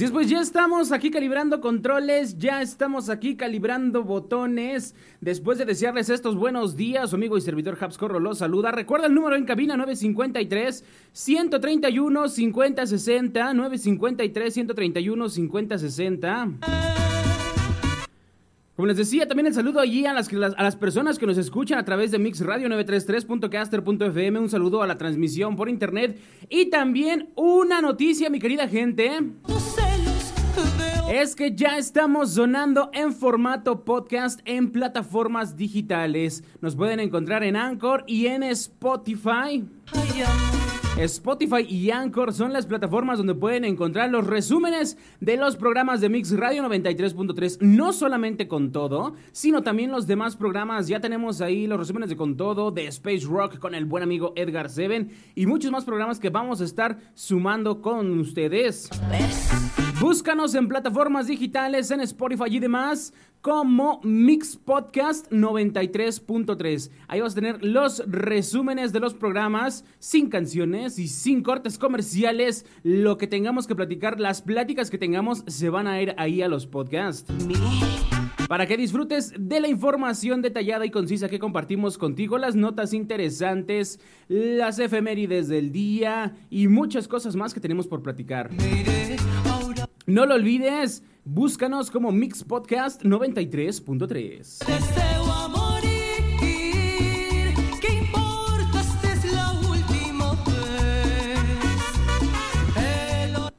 Así es, pues ya estamos aquí calibrando controles, ya estamos aquí calibrando botones. Después de desearles estos buenos días, su amigo y servidor Habs Corro los saluda. Recuerda el número en cabina 953 131 5060 953 131 5060. Como les decía, también el saludo allí a las, a las personas que nos escuchan a través de Mix Radio 933.caster.fm. Un saludo a la transmisión por internet. Y también una noticia, mi querida gente. Es que ya estamos sonando en formato podcast en plataformas digitales. Nos pueden encontrar en Anchor y en Spotify. Spotify y Anchor son las plataformas donde pueden encontrar los resúmenes de los programas de Mix Radio 93.3, no solamente con todo, sino también los demás programas. Ya tenemos ahí los resúmenes de con todo, de Space Rock con el buen amigo Edgar Seven y muchos más programas que vamos a estar sumando con ustedes. Búscanos en plataformas digitales, en Spotify y demás como Mix Podcast 93.3. Ahí vas a tener los resúmenes de los programas sin canciones y sin cortes comerciales. Lo que tengamos que platicar, las pláticas que tengamos se van a ir ahí a los podcasts. Para que disfrutes de la información detallada y concisa que compartimos contigo, las notas interesantes, las efemérides del día y muchas cosas más que tenemos por platicar. No lo olvides, búscanos como Mix Podcast 93.3.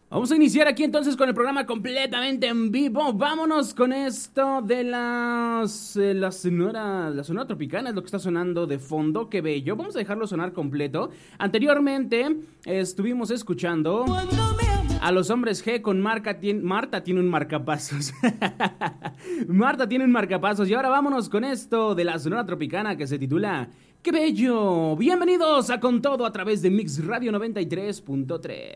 Vamos a iniciar aquí entonces con el programa completamente en vivo. Vámonos con esto de las eh, la sonora la sonora tropicana es lo que está sonando de fondo, qué bello. Vamos a dejarlo sonar completo. Anteriormente estuvimos escuchando a los hombres G con Marta tiene un marcapasos. Marta tiene un marcapasos. Y ahora vámonos con esto de la Sonora Tropicana que se titula ¡Qué bello! Bienvenidos a Con Todo a través de Mix Radio 93.3.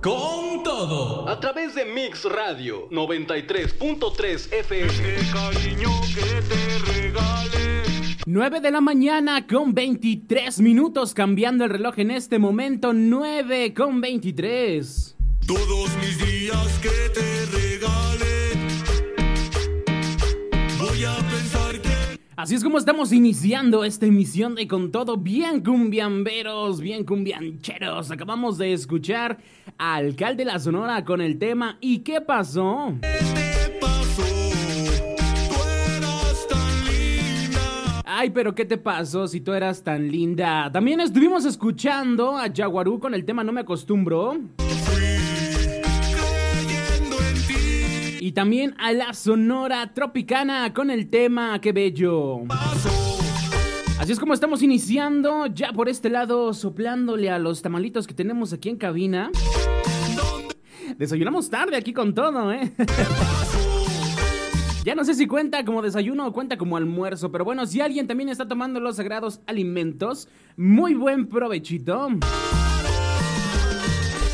Con todo. A través de Mix Radio 93.3 FM. 9 de la mañana con 23 minutos cambiando el reloj en este momento 9 con 23. Todos mis días que te regale. Voy a pensar que Así es como estamos iniciando esta emisión de Con Todo bien cumbiamberos, bien cumbiancheros. Acabamos de escuchar al alcalde de la Sonora con el tema ¿Y qué pasó. Ay, pero ¿qué te pasó si tú eras tan linda? También estuvimos escuchando a Jaguarú con el tema No me acostumbro. Y también a la Sonora Tropicana con el tema Qué bello. Así es como estamos iniciando, ya por este lado, soplándole a los tamalitos que tenemos aquí en cabina. Desayunamos tarde aquí con todo, ¿eh? Ya no sé si cuenta como desayuno o cuenta como almuerzo, pero bueno, si alguien también está tomando los sagrados alimentos, muy buen provechito.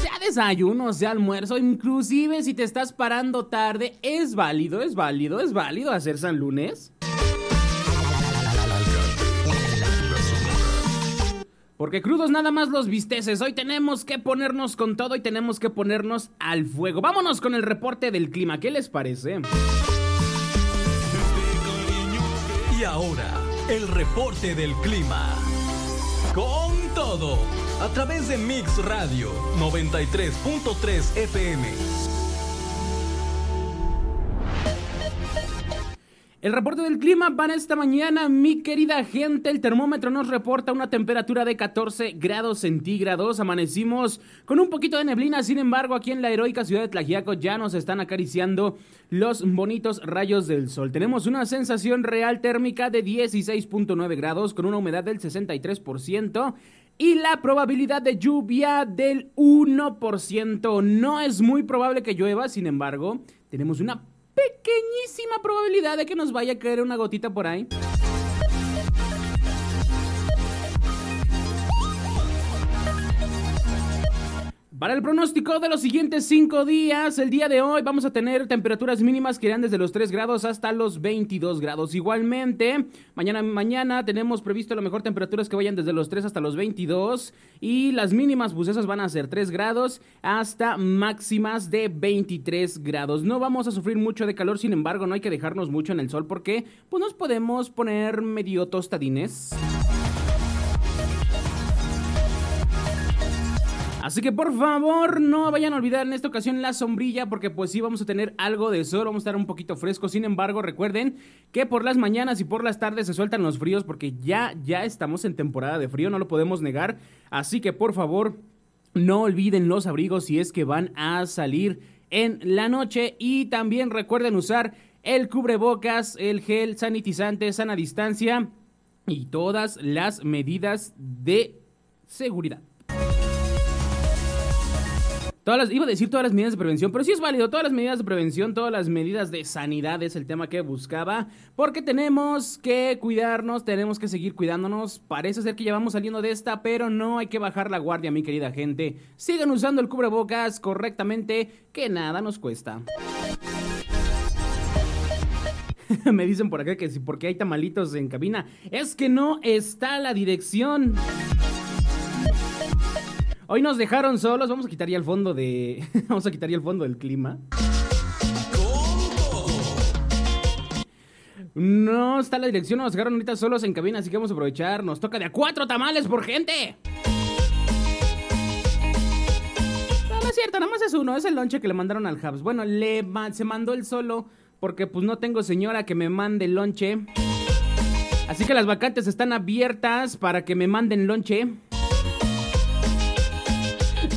Sea desayuno, sea almuerzo, inclusive si te estás parando tarde, es válido, es válido, es válido hacer San Lunes. Porque crudos nada más los visteces. Hoy tenemos que ponernos con todo y tenemos que ponernos al fuego. Vámonos con el reporte del clima. ¿Qué les parece? Ahora, el reporte del clima. Con todo. A través de Mix Radio 93.3 FM. El reporte del clima para esta mañana, mi querida gente, el termómetro nos reporta una temperatura de 14 grados centígrados. Amanecimos con un poquito de neblina, sin embargo, aquí en la heroica ciudad de Tlajiaco ya nos están acariciando los bonitos rayos del sol. Tenemos una sensación real térmica de 16.9 grados con una humedad del 63% y la probabilidad de lluvia del 1%. No es muy probable que llueva, sin embargo, tenemos una pequeñísima probabilidad de que nos vaya a caer una gotita por ahí. Para el pronóstico de los siguientes 5 días, el día de hoy vamos a tener temperaturas mínimas que irán desde los 3 grados hasta los 22 grados. Igualmente, mañana, mañana tenemos previsto a lo mejor temperaturas que vayan desde los 3 hasta los 22 y las mínimas pues esas van a ser 3 grados hasta máximas de 23 grados. No vamos a sufrir mucho de calor, sin embargo no hay que dejarnos mucho en el sol porque pues nos podemos poner medio tostadines. Así que por favor no vayan a olvidar en esta ocasión la sombrilla porque pues sí vamos a tener algo de sol, vamos a estar un poquito frescos. Sin embargo recuerden que por las mañanas y por las tardes se sueltan los fríos porque ya, ya estamos en temporada de frío, no lo podemos negar. Así que por favor no olviden los abrigos si es que van a salir en la noche y también recuerden usar el cubrebocas, el gel sanitizante, sana distancia y todas las medidas de seguridad. Todas las, iba a decir todas las medidas de prevención, pero sí es válido, todas las medidas de prevención, todas las medidas de sanidad es el tema que buscaba, porque tenemos que cuidarnos, tenemos que seguir cuidándonos, parece ser que ya vamos saliendo de esta, pero no hay que bajar la guardia, mi querida gente. Sigan usando el cubrebocas correctamente, que nada nos cuesta. Me dicen por acá que si porque hay tamalitos en cabina, es que no está la dirección. Hoy nos dejaron solos, vamos a quitar ya el fondo de... vamos a quitar ya el fondo del clima. No está la dirección, nos dejaron ahorita solos en cabina, así que vamos a aprovechar. Nos toca de a cuatro tamales por gente. No, es cierto, nada más es uno, es el lonche que le mandaron al Hubs. Bueno, le se mandó el solo porque pues no tengo señora que me mande lonche. Así que las vacantes están abiertas para que me manden lonche.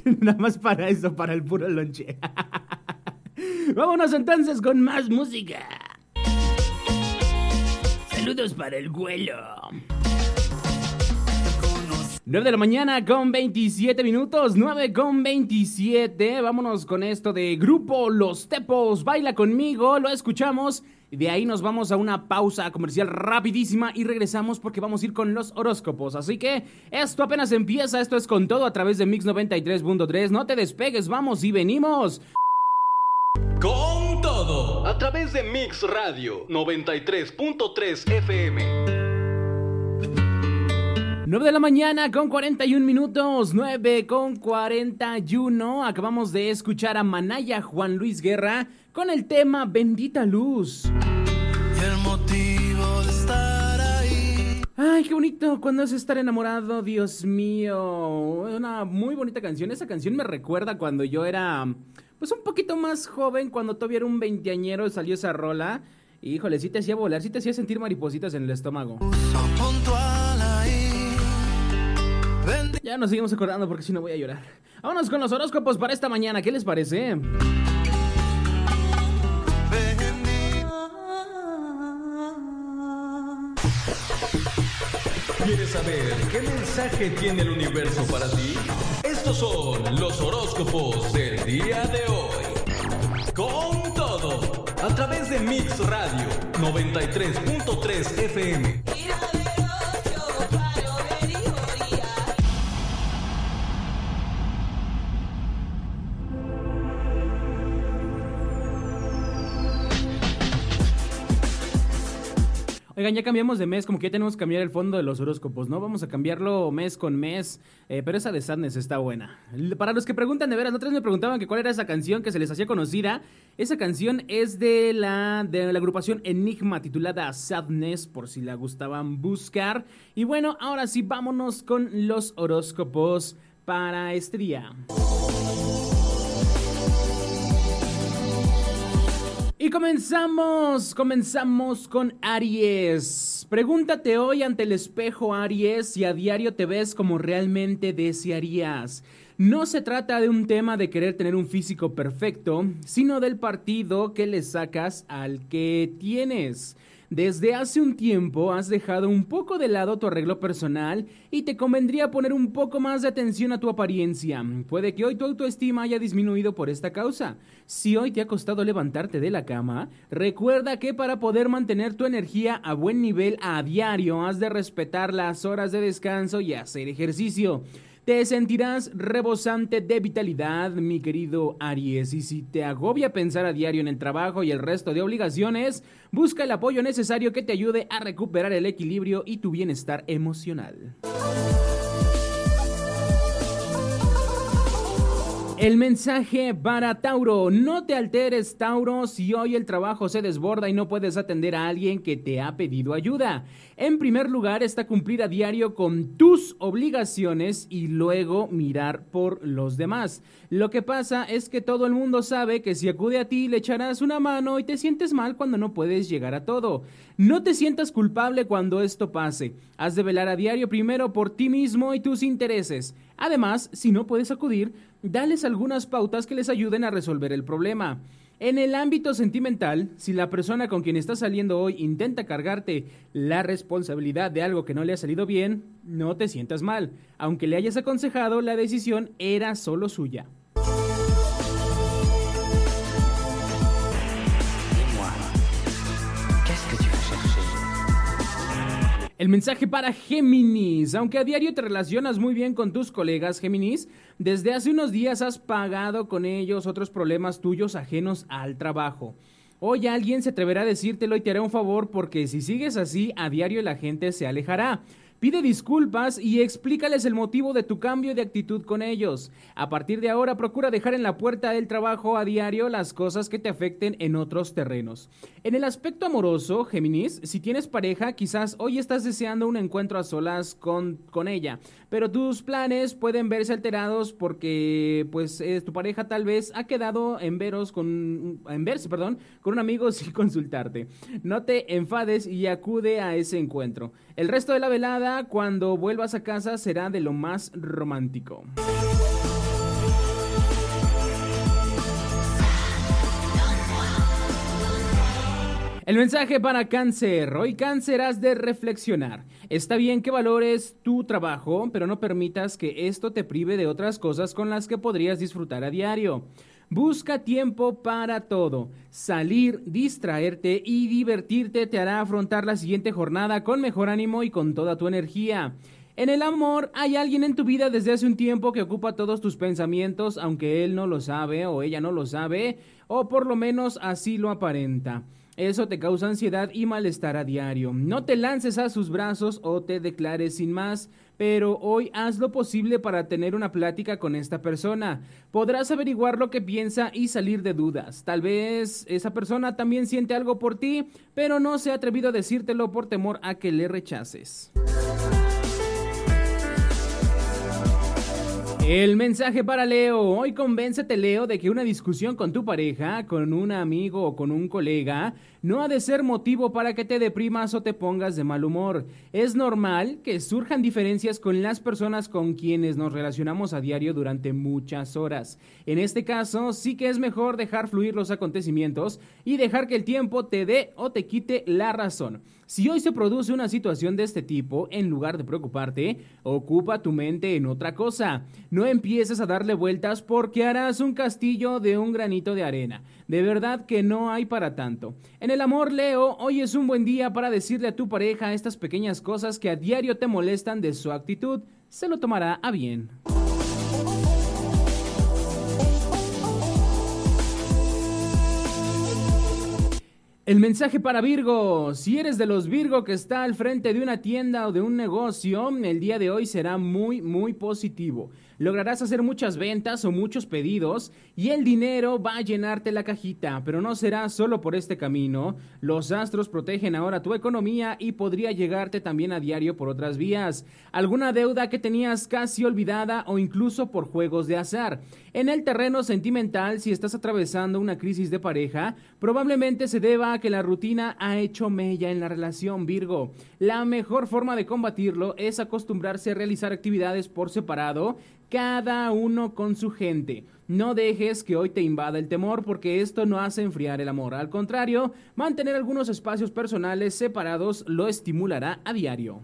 Nada más para eso, para el puro lonche. Vámonos entonces con más música. Saludos para el vuelo. 9 de la mañana con 27 minutos, 9 con 27. Vámonos con esto de grupo Los Tepos. Baila conmigo, lo escuchamos de ahí nos vamos a una pausa comercial rapidísima y regresamos porque vamos a ir con los horóscopos. Así que esto apenas empieza, esto es con todo a través de Mix 93.3. No te despegues, vamos y venimos. Con todo a través de Mix Radio 93.3 FM. 9 de la mañana con 41 minutos, 9 con 41. Acabamos de escuchar a Manaya Juan Luis Guerra con el tema Bendita Luz. Y el motivo de estar ahí. Ay, qué bonito cuando es estar enamorado, Dios mío. Una muy bonita canción. Esa canción me recuerda cuando yo era pues un poquito más joven, cuando todavía era un veinteañero, salió esa rola. Híjole, sí te hacía volar, sí te hacía sentir maripositas en el estómago. Ya nos seguimos acordando porque si no voy a llorar. Vámonos con los horóscopos para esta mañana. ¿Qué les parece? ¿Quieres saber qué mensaje tiene el universo para ti? Estos son los horóscopos del día de hoy. Con todo, a través de Mix Radio 93.3 FM. Ya cambiamos de mes, como que ya tenemos que cambiar el fondo de los horóscopos, ¿no? Vamos a cambiarlo mes con mes, eh, pero esa de Sadness está buena. Para los que preguntan de veras, otras me preguntaban que cuál era esa canción que se les hacía conocida. Esa canción es de la, de la agrupación Enigma titulada Sadness, por si la gustaban buscar. Y bueno, ahora sí, vámonos con los horóscopos para este día. Y comenzamos, comenzamos con Aries. Pregúntate hoy ante el espejo Aries si a diario te ves como realmente desearías. No se trata de un tema de querer tener un físico perfecto, sino del partido que le sacas al que tienes. Desde hace un tiempo has dejado un poco de lado tu arreglo personal y te convendría poner un poco más de atención a tu apariencia. Puede que hoy tu autoestima haya disminuido por esta causa. Si hoy te ha costado levantarte de la cama, recuerda que para poder mantener tu energía a buen nivel a diario has de respetar las horas de descanso y hacer ejercicio. Te sentirás rebosante de vitalidad, mi querido Aries, y si te agobia pensar a diario en el trabajo y el resto de obligaciones, busca el apoyo necesario que te ayude a recuperar el equilibrio y tu bienestar emocional. El mensaje para Tauro. No te alteres, Tauro, si hoy el trabajo se desborda y no puedes atender a alguien que te ha pedido ayuda. En primer lugar está cumplir a diario con tus obligaciones y luego mirar por los demás. Lo que pasa es que todo el mundo sabe que si acude a ti le echarás una mano y te sientes mal cuando no puedes llegar a todo. No te sientas culpable cuando esto pase. Has de velar a diario primero por ti mismo y tus intereses. Además, si no puedes acudir, dales algunas pautas que les ayuden a resolver el problema. En el ámbito sentimental, si la persona con quien estás saliendo hoy intenta cargarte la responsabilidad de algo que no le ha salido bien, no te sientas mal. Aunque le hayas aconsejado, la decisión era solo suya. El mensaje para Géminis. Aunque a diario te relacionas muy bien con tus colegas Géminis, desde hace unos días has pagado con ellos otros problemas tuyos ajenos al trabajo. Hoy alguien se atreverá a decírtelo y te hará un favor porque si sigues así, a diario la gente se alejará. Pide disculpas y explícales el motivo de tu cambio de actitud con ellos. A partir de ahora, procura dejar en la puerta del trabajo a diario las cosas que te afecten en otros terrenos. En el aspecto amoroso, Géminis, si tienes pareja, quizás hoy estás deseando un encuentro a solas con, con ella, pero tus planes pueden verse alterados porque pues eh, tu pareja tal vez ha quedado en veros con en verse, perdón, con un amigo sin consultarte. No te enfades y acude a ese encuentro. El resto de la velada, cuando vuelvas a casa, será de lo más romántico. El mensaje para cáncer. Hoy cáncer has de reflexionar. Está bien que valores tu trabajo, pero no permitas que esto te prive de otras cosas con las que podrías disfrutar a diario. Busca tiempo para todo. Salir, distraerte y divertirte te hará afrontar la siguiente jornada con mejor ánimo y con toda tu energía. En el amor hay alguien en tu vida desde hace un tiempo que ocupa todos tus pensamientos, aunque él no lo sabe o ella no lo sabe, o por lo menos así lo aparenta. Eso te causa ansiedad y malestar a diario. No te lances a sus brazos o te declares sin más, pero hoy haz lo posible para tener una plática con esta persona. Podrás averiguar lo que piensa y salir de dudas. Tal vez esa persona también siente algo por ti, pero no se ha atrevido a decírtelo por temor a que le rechaces. El mensaje para Leo. Hoy convéncete, Leo, de que una discusión con tu pareja, con un amigo o con un colega no ha de ser motivo para que te deprimas o te pongas de mal humor. Es normal que surjan diferencias con las personas con quienes nos relacionamos a diario durante muchas horas. En este caso, sí que es mejor dejar fluir los acontecimientos y dejar que el tiempo te dé o te quite la razón. Si hoy se produce una situación de este tipo, en lugar de preocuparte, ocupa tu mente en otra cosa. No empieces a darle vueltas porque harás un castillo de un granito de arena. De verdad que no hay para tanto. En el amor, Leo, hoy es un buen día para decirle a tu pareja estas pequeñas cosas que a diario te molestan de su actitud. Se lo tomará a bien. El mensaje para Virgo. Si eres de los Virgo que está al frente de una tienda o de un negocio, el día de hoy será muy, muy positivo. Lograrás hacer muchas ventas o muchos pedidos y el dinero va a llenarte la cajita, pero no será solo por este camino. Los astros protegen ahora tu economía y podría llegarte también a diario por otras vías. Alguna deuda que tenías casi olvidada o incluso por juegos de azar. En el terreno sentimental, si estás atravesando una crisis de pareja, probablemente se deba a que la rutina ha hecho mella en la relación Virgo. La mejor forma de combatirlo es acostumbrarse a realizar actividades por separado, cada uno con su gente. No dejes que hoy te invada el temor porque esto no hace enfriar el amor. Al contrario, mantener algunos espacios personales separados lo estimulará a diario.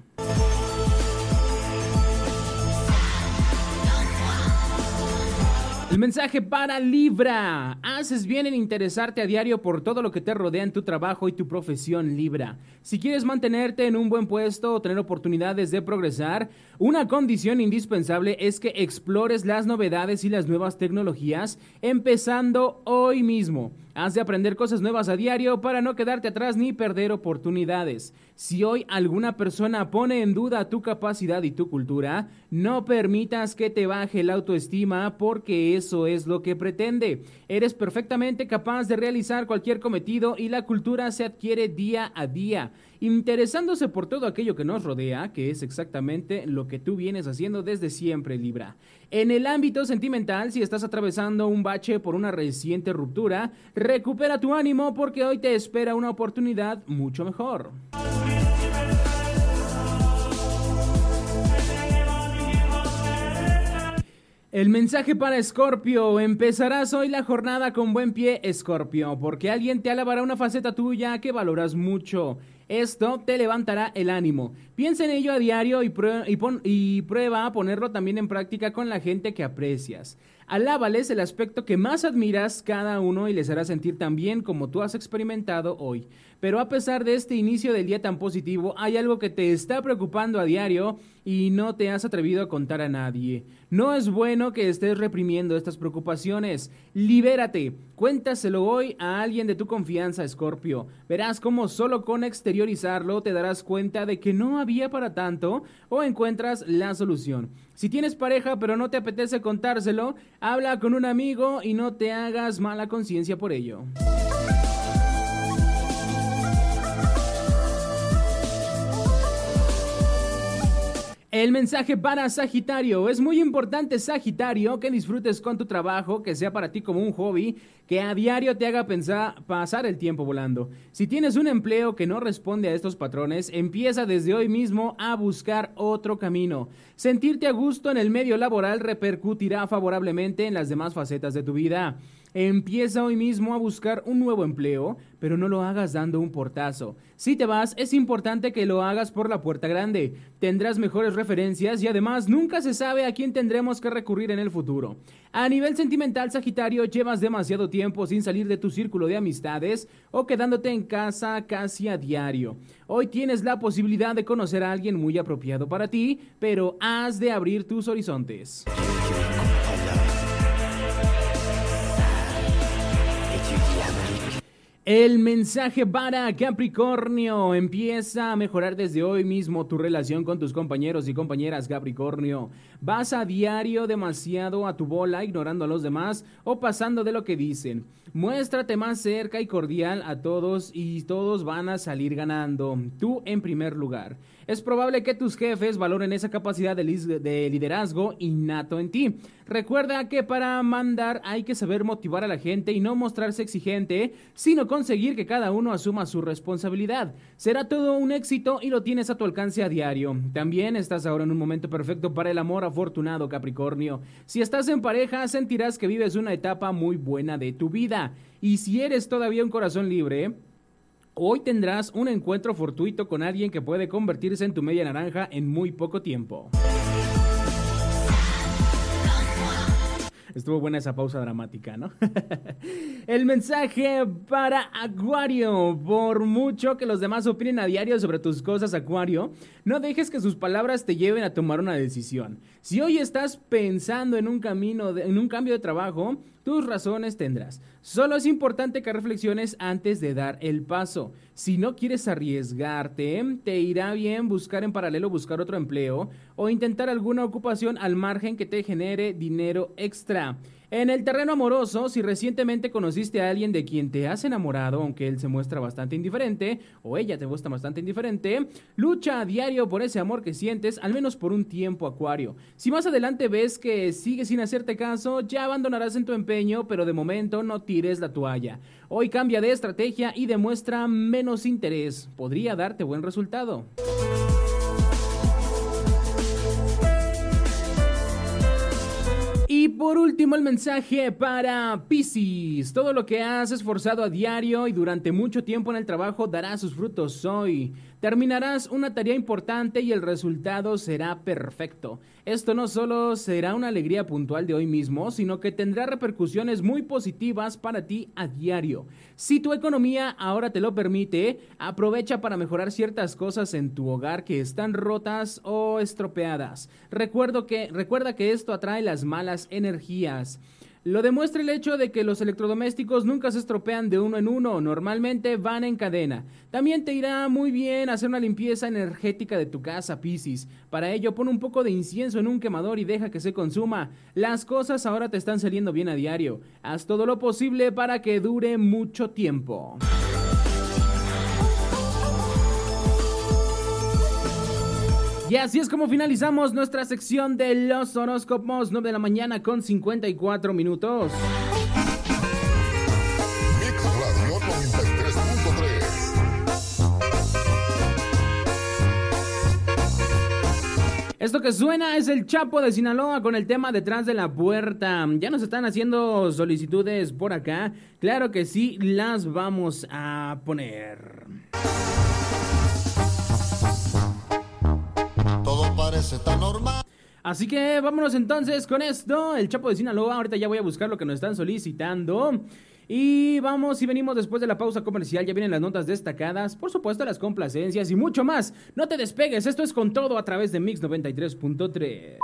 El mensaje para Libra. Haces bien en interesarte a diario por todo lo que te rodea en tu trabajo y tu profesión Libra. Si quieres mantenerte en un buen puesto o tener oportunidades de progresar, una condición indispensable es que explores las novedades y las nuevas tecnologías empezando hoy mismo. Has de aprender cosas nuevas a diario para no quedarte atrás ni perder oportunidades. Si hoy alguna persona pone en duda tu capacidad y tu cultura, no permitas que te baje la autoestima porque eso es lo que pretende. Eres perfectamente capaz de realizar cualquier cometido y la cultura se adquiere día a día interesándose por todo aquello que nos rodea, que es exactamente lo que tú vienes haciendo desde siempre, Libra. En el ámbito sentimental, si estás atravesando un bache por una reciente ruptura, recupera tu ánimo porque hoy te espera una oportunidad mucho mejor. El mensaje para Escorpio. Empezarás hoy la jornada con buen pie, Escorpio, porque alguien te alabará una faceta tuya que valoras mucho. Esto te levantará el ánimo. Piensa en ello a diario y, prueba a ponerlo también en práctica con la gente que aprecias. Alábales el aspecto que más admiras cada uno y les hará sentir tan bien como tú has experimentado hoy. Pero a pesar de este inicio del día tan positivo, hay algo que te está preocupando a diario y no te has atrevido a contar a nadie. No es bueno que estés reprimiendo estas preocupaciones. Libérate. Cuéntaselo hoy a alguien de tu confianza, Scorpio. Verás cómo solo con exteriorizarlo te darás cuenta de que no había para tanto o encuentras la solución. Si tienes pareja pero no te apetece contárselo, habla con un amigo y no te hagas mala conciencia por ello. El mensaje para Sagitario. Es muy importante, Sagitario, que disfrutes con tu trabajo, que sea para ti como un hobby, que a diario te haga pensar, pasar el tiempo volando. Si tienes un empleo que no responde a estos patrones, empieza desde hoy mismo a buscar otro camino. Sentirte a gusto en el medio laboral repercutirá favorablemente en las demás facetas de tu vida. Empieza hoy mismo a buscar un nuevo empleo, pero no lo hagas dando un portazo. Si te vas, es importante que lo hagas por la puerta grande. Tendrás mejores referencias y además nunca se sabe a quién tendremos que recurrir en el futuro. A nivel sentimental, Sagitario, llevas demasiado tiempo sin salir de tu círculo de amistades o quedándote en casa casi a diario. Hoy tienes la posibilidad de conocer a alguien muy apropiado para ti, pero has de abrir tus horizontes. El mensaje para Capricornio. Empieza a mejorar desde hoy mismo tu relación con tus compañeros y compañeras Capricornio. Vas a diario demasiado a tu bola ignorando a los demás o pasando de lo que dicen. Muéstrate más cerca y cordial a todos y todos van a salir ganando. Tú en primer lugar. Es probable que tus jefes valoren esa capacidad de, liderazgo innato en ti. Recuerda que para mandar hay que saber motivar a la gente y no mostrarse exigente, sino conseguir que cada uno asuma su responsabilidad. Será todo un éxito y lo tienes a tu alcance a diario. También estás ahora en un momento perfecto para el amor afortunado Capricornio. Si estás en pareja, sentirás que vives una etapa muy buena de tu vida. Y si eres todavía un corazón libre, Hoy tendrás un encuentro fortuito con alguien que puede convertirse en tu media naranja en muy poco tiempo. Estuvo buena esa pausa dramática, ¿no? El mensaje para Acuario. Por mucho que los demás opinen a diario sobre tus cosas, Acuario, no dejes que sus palabras te lleven a tomar una decisión. Si hoy estás pensando en un camino, en un cambio de trabajo, tus razones tendrás. Solo es importante que reflexiones antes de dar el paso. Si no quieres arriesgarte, te irá bien buscar en paralelo buscar otro empleo o intentar alguna ocupación al margen que te genere dinero extra. En el terreno amoroso, si recientemente conociste a alguien de quien te has enamorado, aunque él se muestra bastante indiferente, o ella te muestra bastante indiferente, lucha a diario por ese amor que sientes, al menos por un tiempo, Acuario. Si más adelante ves que sigue sin hacerte caso, ya abandonarás en tu empeño, pero de momento no tires la toalla. Hoy cambia de estrategia y demuestra menos interés. Podría darte buen resultado. Por último el mensaje para Pisces. Todo lo que has esforzado a diario y durante mucho tiempo en el trabajo dará sus frutos hoy. Terminarás una tarea importante y el resultado será perfecto. Esto no solo será una alegría puntual de hoy mismo, sino que tendrá repercusiones muy positivas para ti a diario. Si tu economía ahora te lo permite, aprovecha para mejorar ciertas cosas en tu hogar que están rotas o estropeadas. Recuerdo que, recuerda que esto atrae las malas energías. Lo demuestra el hecho de que los electrodomésticos nunca se estropean de uno en uno, normalmente van en cadena. También te irá muy bien hacer una limpieza energética de tu casa, Piscis. Para ello, pon un poco de incienso en un quemador y deja que se consuma. Las cosas ahora te están saliendo bien a diario. Haz todo lo posible para que dure mucho tiempo. Y así es como finalizamos nuestra sección de los horóscopos, 9 de la mañana con 54 minutos. Mix Radio 93.3. Esto que suena es el Chapo de Sinaloa con el tema detrás de la puerta. Ya nos están haciendo solicitudes por acá. Claro que sí, las vamos a poner. Así que vámonos entonces con esto. El Chapo de Sinaloa. Ahorita ya voy a buscar lo que nos están solicitando. Y vamos y venimos después de la pausa comercial. Ya vienen las notas destacadas, por supuesto las complacencias y mucho más. No te despegues, esto es con todo a través de Mix 93.3.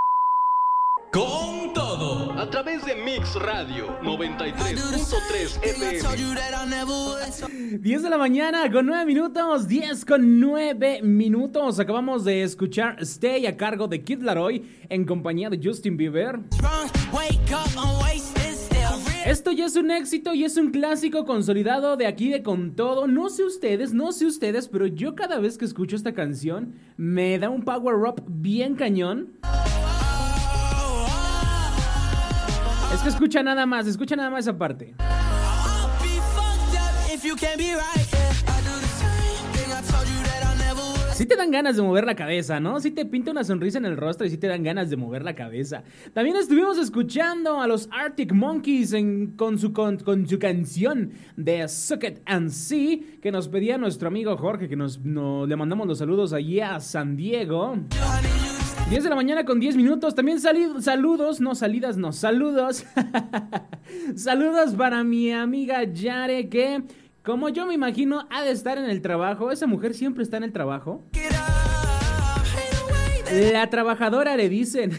Con todo. A través de Mix Radio 93.3 FM. 10 de la mañana con 9 minutos. 10 con 9 minutos. Acabamos de escuchar Stay a cargo de Kid Laroi en compañía de Justin Bieber. Esto ya es un éxito y es un clásico consolidado de aquí de con todo. No sé ustedes, no sé ustedes, pero yo cada vez que escucho esta canción me da un power up bien cañón. Es escucha nada más, escucha nada más esa parte. Sí te dan ganas de mover la cabeza, ¿no? Sí te pinta una sonrisa en el rostro y sí te dan ganas de mover la cabeza. También estuvimos escuchando a los Arctic Monkeys con, su, con, su canción de Suck It and See que nos pedía nuestro amigo Jorge, que nos, le mandamos los saludos allí a San Diego. 10 de la mañana con 10 minutos. También saludos, no salidas, no, saludos. saludos para mi amiga Yare que, como yo me imagino, ha de estar en el trabajo. Esa mujer siempre está en el trabajo. La trabajadora le dicen.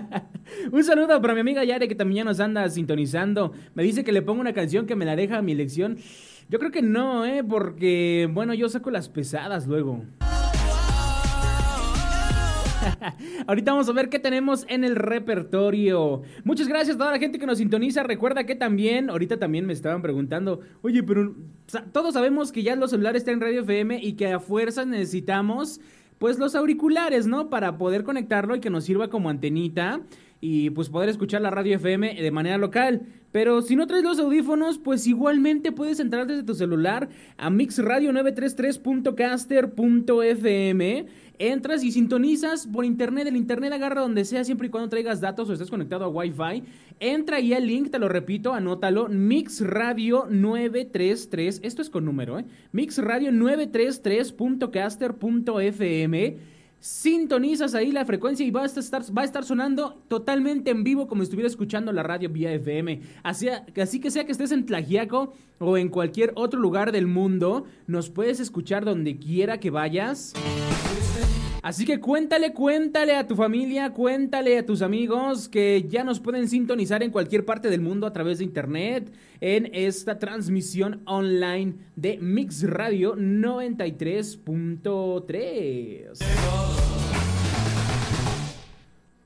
Un saludo para mi amiga Yare que también ya nos anda sintonizando. Me dice que le pongo una canción que me la deja a mi lección. Yo creo que no, ¿eh? Porque, bueno, yo saco las pesadas luego. Ahorita vamos a ver qué tenemos en el repertorio. Muchas gracias a toda la gente que nos sintoniza. Recuerda que también, ahorita también me estaban preguntando, oye, pero todos sabemos que ya los celulares están en radio FM y que a fuerzas necesitamos pues los auriculares, ¿no? Para poder conectarlo y que nos sirva como antenita y pues poder escuchar la radio FM de manera local. Pero si no traes los audífonos, pues igualmente puedes entrar desde tu celular a mixradio933.caster.fm entras y sintonizas por internet. El internet agarra donde sea, siempre y cuando traigas datos o estés conectado a Wi-Fi. Entra ahí el link, te lo repito, anótalo. Mix Radio 933. Esto es con número, ¿eh? Mix Radio 933.caster.fm. Sintonizas ahí la frecuencia y va a, estar, va a estar sonando totalmente en vivo como si estuviera escuchando la radio vía FM. Así, así que sea que estés en Tlajiaco o en cualquier otro lugar del mundo, nos puedes escuchar donde quiera que vayas. Así que cuéntale, cuéntale a tu familia, cuéntale a tus amigos que ya nos pueden sintonizar en cualquier parte del mundo a través de internet en esta transmisión online de Mix Radio 93.3.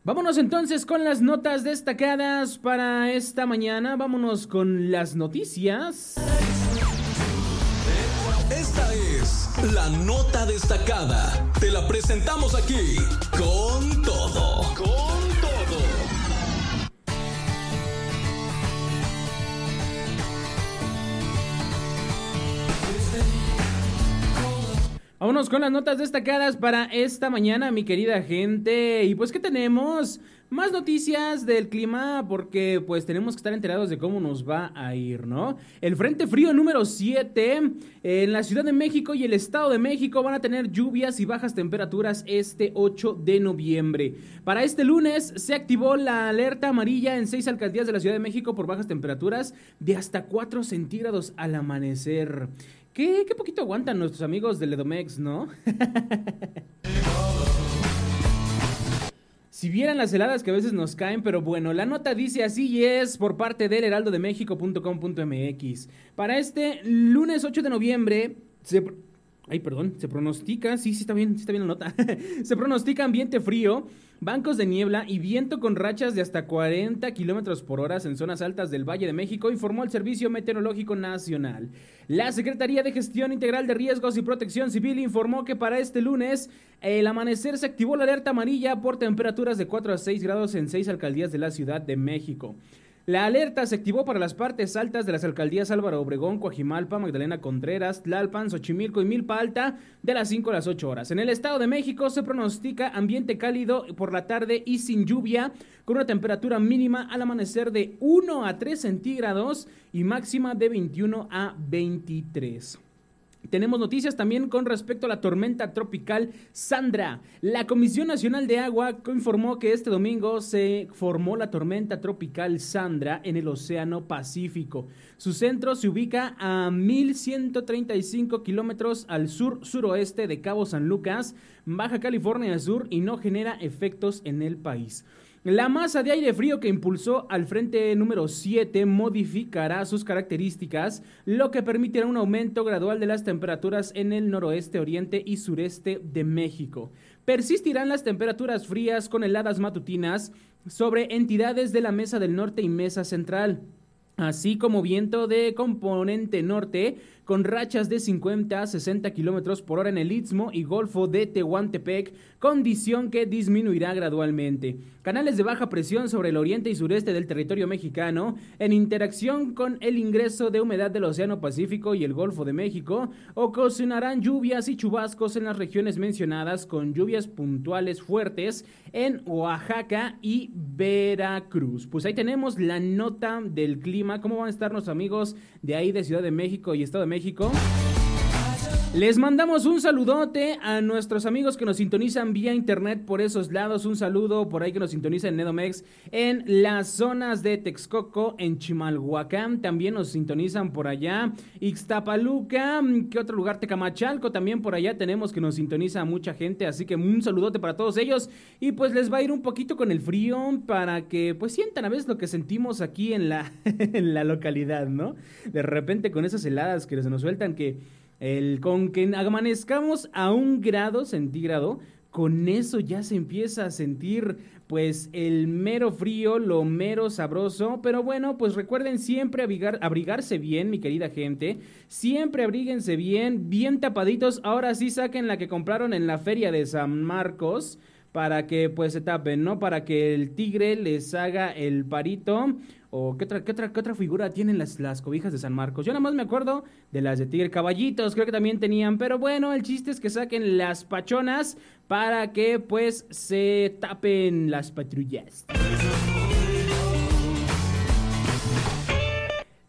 Vámonos entonces con las notas destacadas para esta mañana. Vámonos con las noticias. La nota destacada. Te la presentamos aquí con todo. Con todo. Vámonos con las notas destacadas para esta mañana, mi querida gente. Y pues, ¿qué tenemos? Más noticias del clima porque pues tenemos que estar enterados de cómo nos va a ir, ¿no? El Frente Frío número 7 en la Ciudad de México y el Estado de México van a tener lluvias y bajas temperaturas este 8 de noviembre. Para este lunes se activó la alerta amarilla en seis alcaldías de la Ciudad de México por bajas temperaturas de hasta 4 centígrados al amanecer. ¿Qué, qué poquito aguantan nuestros amigos del Edomex, ¿no? Si vieran las heladas que a veces nos caen, pero bueno, la nota dice así y es por parte del heraldodemexico.com.mx. Para este lunes 8 de noviembre se... Ay, perdón, se pronostica, sí, sí está bien, sí está bien la nota. se pronostica ambiente frío bancos de niebla y viento con rachas de hasta 40 kilómetros por hora en zonas altas del Valle de México, informó el Servicio Meteorológico Nacional. La Secretaría de Gestión Integral de Riesgos y Protección Civil informó que para este lunes, el amanecer se activó la alerta amarilla por temperaturas de 4 a 6 grados en seis alcaldías de la Ciudad de México. La alerta se activó para las partes altas de las alcaldías Álvaro Obregón, Coajimalpa, Magdalena Contreras, Tlalpan, Xochimilco y Milpa Alta de las 5 a las 8 horas. En el Estado de México se pronostica ambiente cálido por la tarde y sin lluvia, con una temperatura mínima al amanecer de 1 a 3 centígrados y máxima de 21 a 23. Tenemos noticias también con respecto a la tormenta tropical Sandra. La Comisión Nacional de Agua informó que este domingo se formó la tormenta tropical Sandra en el Océano Pacífico. Su centro se ubica a 1135 kilómetros al sur-suroeste de Cabo San Lucas, Baja California Sur, y no genera efectos en el país. La masa de aire frío que impulsó al frente número 7 modificará sus características, lo que permitirá un aumento gradual de las temperaturas en el noroeste, oriente y sureste de México. Persistirán las temperaturas frías con heladas matutinas sobre entidades de la Mesa del Norte y Mesa Central así como viento de componente norte con rachas de 50 a 60 kilómetros por hora en el Istmo y Golfo de Tehuantepec, condición que disminuirá gradualmente. Canales de baja presión sobre el oriente y sureste del territorio mexicano, en interacción con el ingreso de humedad del Océano Pacífico y el Golfo de México, ocasionarán lluvias y chubascos en las regiones mencionadas, con lluvias puntuales fuertes en Oaxaca y Veracruz. Pues ahí tenemos la nota del clima. ¿Cómo van a estar nuestros amigos de ahí de Ciudad de México y Estado de México? México. Les mandamos un saludote a nuestros amigos que nos sintonizan vía internet por esos lados. Un saludo por ahí que nos sintonizan en Nedomex en las zonas de Texcoco, en Chimalhuacán. También nos sintonizan por allá. Ixtapaluca, ¿qué otro lugar? Tecamachalco. También por allá tenemos que nos sintoniza mucha gente. Así que un saludote para todos ellos. Y pues les va a ir un poquito con el frío para que pues sientan a veces lo que sentimos aquí en la, en la localidad, ¿no? De repente con esas heladas que se nos sueltan que el, con que amanezcamos a un grado centígrado, con eso ya se empieza a sentir pues el mero frío, lo mero sabroso, pero bueno, pues recuerden siempre abrigarse bien, mi querida gente, siempre abríguense bien, bien tapaditos, ahora sí saquen la que compraron en la feria de San Marcos para que pues se tapen, ¿no? Para que el tigre les haga el parito ¿O qué otra, qué otra, qué otra figura tienen las, las cobijas de San Marcos? Yo nada más me acuerdo de las de Tigre Caballitos, creo que también tenían. Pero bueno, el chiste es que saquen las pachonas para que pues se tapen las patrullas.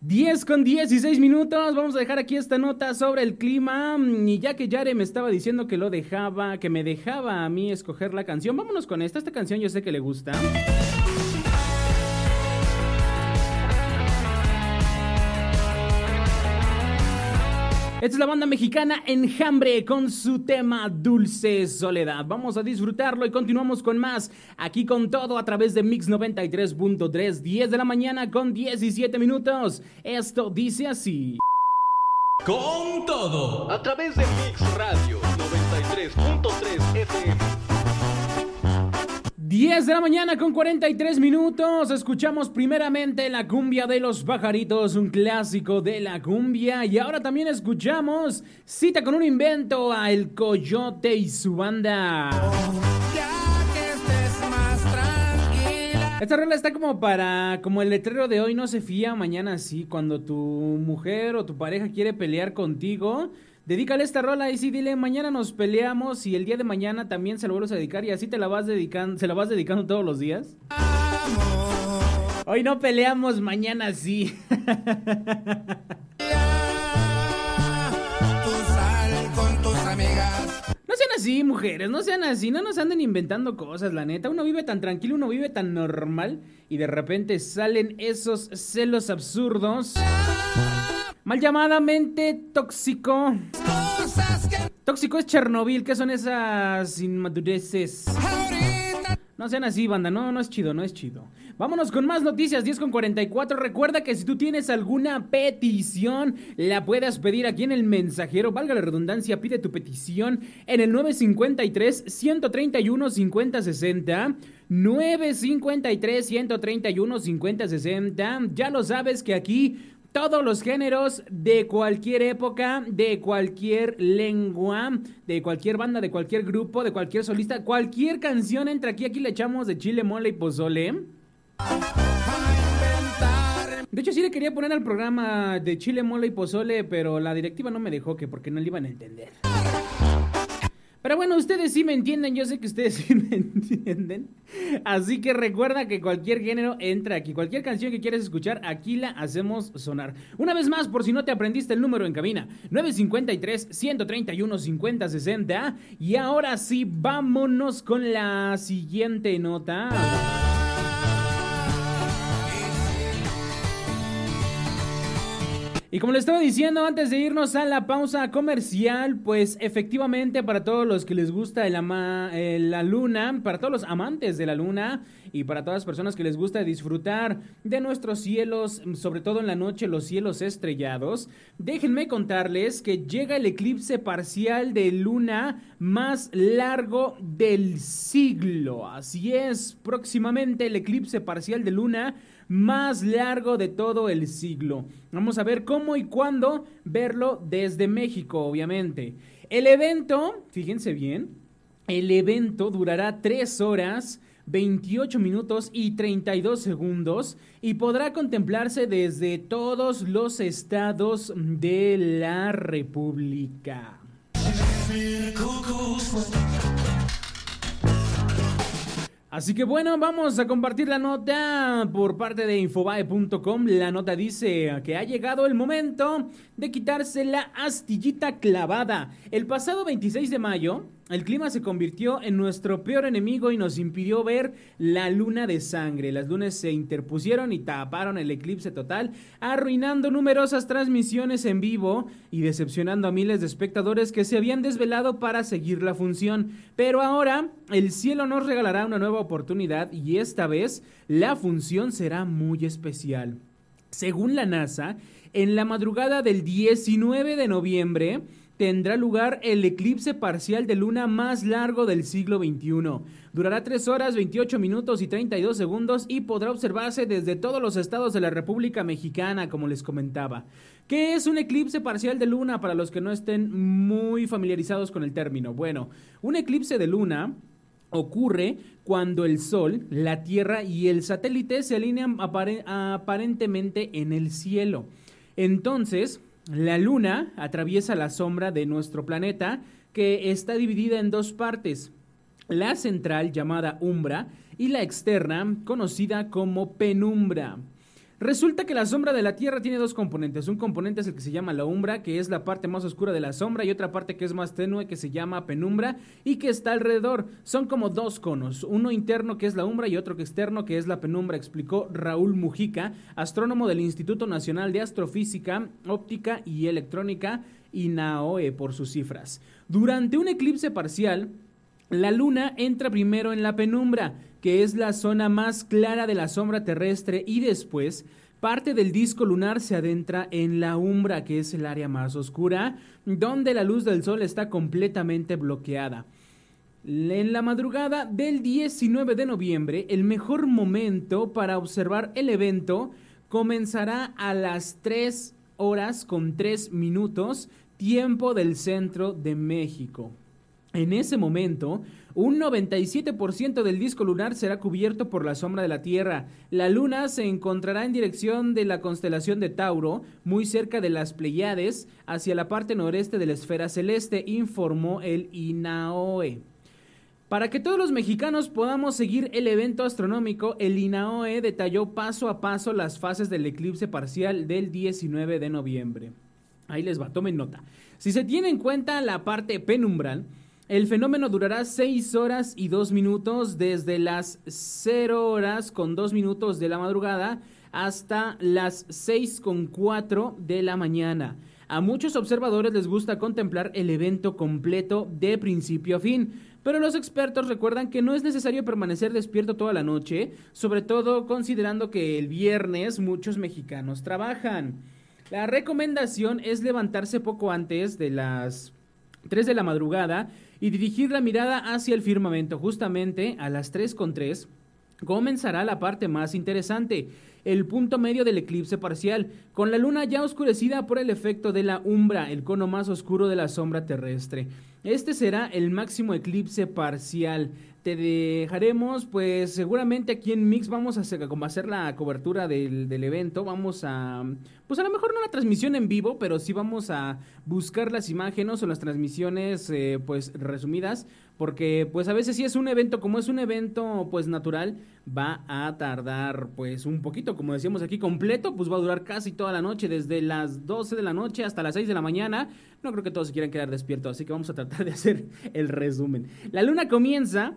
10 con 16 minutos, vamos a dejar aquí esta nota sobre el clima. Y ya que Yare me estaba diciendo que lo dejaba, que me dejaba a mí escoger la canción, vámonos con esta. Esta canción yo sé que le gusta. Esta es la banda mexicana Enjambre con su tema Dulce Soledad. Vamos a disfrutarlo y continuamos con más aquí con todo a través de Mix 93.3, 10 de la mañana con 17 minutos. Esto dice así. Con todo. A través de Mix Radio 10 de la mañana con 43 minutos. Escuchamos primeramente la cumbia de los pajaritos, un clásico de la cumbia. Y ahora también escuchamos Cita con un invento a El Coyote y su banda. Esta regla está como para, como el letrero de hoy no se fía, mañana sí. Cuando tu mujer o tu pareja quiere pelear contigo, Dedícale esta rola y sí, dile, mañana nos peleamos y el día de mañana también se lo vuelves a dedicar y así te la vas dedicando, se la vas dedicando todos los días. Hoy no peleamos, mañana sí. No sean así, mujeres, no sean así, no nos anden inventando cosas, la neta. Uno vive tan tranquilo, uno vive tan normal y de repente salen esos celos absurdos. Mal llamadamente tóxico. Tóxico es Chernobyl, ¿qué son esas inmadureces? No sean así, banda, no, no es chido, no es chido. Vámonos con más noticias, 10 con 44. Recuerda que si tú tienes alguna petición, la puedes pedir aquí en el mensajero. Valga la redundancia, pide tu petición en el 953-131-5060. 953-131-5060. Ya lo sabes que aquí todos los géneros de cualquier época, de cualquier lengua, de cualquier banda, de cualquier grupo, de cualquier solista, cualquier canción entra aquí, aquí le echamos de chile, mole y pozole. De hecho, sí le quería poner al programa de chile, mole y pozole, pero la directiva no me dejó que porque no le iban a entender. Pero bueno, ustedes sí me entienden, yo sé que ustedes sí me entienden. Así que recuerda que cualquier género entra aquí. Cualquier canción que quieras escuchar, aquí la hacemos sonar. Una vez más, por si no te aprendiste el número en cabina, 953-131-5060. Y ahora sí, vámonos con la siguiente nota. Y como le estaba diciendo antes de irnos a la pausa comercial, pues efectivamente para todos los que les gusta eh, la luna, para todos los amantes de la luna y para todas las personas que les gusta disfrutar de nuestros cielos, sobre todo en la noche los cielos estrellados, déjenme contarles que llega el eclipse parcial de luna más largo del siglo. Así es, próximamente el eclipse parcial de luna más largo de todo el siglo. Vamos a ver cómo y cuándo verlo desde México, obviamente. El evento, fíjense bien, el evento durará 3 horas. 28 minutos y 32 segundos y podrá contemplarse desde todos los estados de la República. Así que bueno, vamos a compartir la nota por parte de infobae.com. La nota dice que ha llegado el momento de quitarse la astillita clavada. El pasado 26 de mayo, el clima se convirtió en nuestro peor enemigo y nos impidió ver la luna de sangre. Las lunas se interpusieron y taparon el eclipse total, arruinando numerosas transmisiones en vivo y decepcionando a miles de espectadores que se habían desvelado para seguir la función. Pero ahora el cielo nos regalará una nueva oportunidad y esta vez la función será muy especial. Según la NASA, en la madrugada del 19 de noviembre, tendrá lugar el eclipse parcial de luna más largo del siglo XXI. Durará 3 horas, 28 minutos y 32 segundos y podrá observarse desde todos los estados de la República Mexicana, como les comentaba. ¿Qué es un eclipse parcial de luna para los que no estén muy familiarizados con el término? Bueno, un eclipse de luna ocurre cuando el Sol, la Tierra y el satélite se alinean aparentemente en el cielo. Entonces, la Luna atraviesa la sombra de nuestro planeta, que está dividida en dos partes. La central, llamada umbra, y la externa, conocida como penumbra. Resulta que la sombra de la Tierra tiene dos componentes. Un componente es el que se llama la umbra, que es la parte más oscura de la sombra, y otra parte que es más tenue, que se llama penumbra, y que está alrededor. Son como dos conos, uno interno que es la umbra y otro externo que es la penumbra, explicó Raúl Mujica, astrónomo del Instituto Nacional de Astrofísica, Óptica y Electrónica, INAOE por sus cifras. Durante un eclipse parcial, la luna entra primero en la penumbra, que es la zona más clara de la sombra terrestre, y después parte del disco lunar se adentra en la umbra, que es el área más oscura, donde la luz del sol está completamente bloqueada. En la madrugada del 19 de noviembre, el mejor momento para observar el evento comenzará a las 3 horas con 3 minutos, tiempo del centro de México. En ese momento, un 97% del disco lunar será cubierto por la sombra de la Tierra. La Luna se encontrará en dirección de la constelación de Tauro, muy cerca de las Pleiades, hacia la parte noreste de la esfera celeste, informó el INAOE. Para que todos los mexicanos podamos seguir el evento astronómico, el INAOE detalló paso a paso las fases del eclipse parcial del 19 de noviembre. Ahí les va, tomen nota. Si se tiene en cuenta la parte penumbral, el fenómeno durará 6 horas y 2 minutos desde las 0 horas con 2 minutos de la madrugada hasta las 6 con 4 de la mañana. A muchos observadores les gusta contemplar el evento completo de principio a fin, pero los expertos recuerdan que no es necesario permanecer despierto toda la noche, sobre todo considerando que el viernes muchos mexicanos trabajan. La recomendación es levantarse poco antes de las 3 de la madrugada y dirigir la mirada hacia el firmamento. Justamente a las 3 con 3 comenzará la parte más interesante, el punto medio del eclipse parcial, con la luna ya oscurecida por el efecto de la umbra, el cono más oscuro de la sombra terrestre. Este será el máximo eclipse parcial te dejaremos, pues seguramente aquí en Mix vamos a hacer, como hacer la cobertura del, evento, vamos a, pues a lo mejor no la transmisión en vivo, pero sí vamos a buscar las imágenes o las transmisiones, eh, pues resumidas, porque pues a veces si es un evento, como es un evento pues natural, va a tardar pues un poquito, como decíamos aquí, completo, pues va a durar casi toda la noche, desde las 12 de la noche hasta las 6 de la mañana, no creo que todos se quieran quedar despiertos, así que vamos a tratar de hacer el resumen. La luna comienza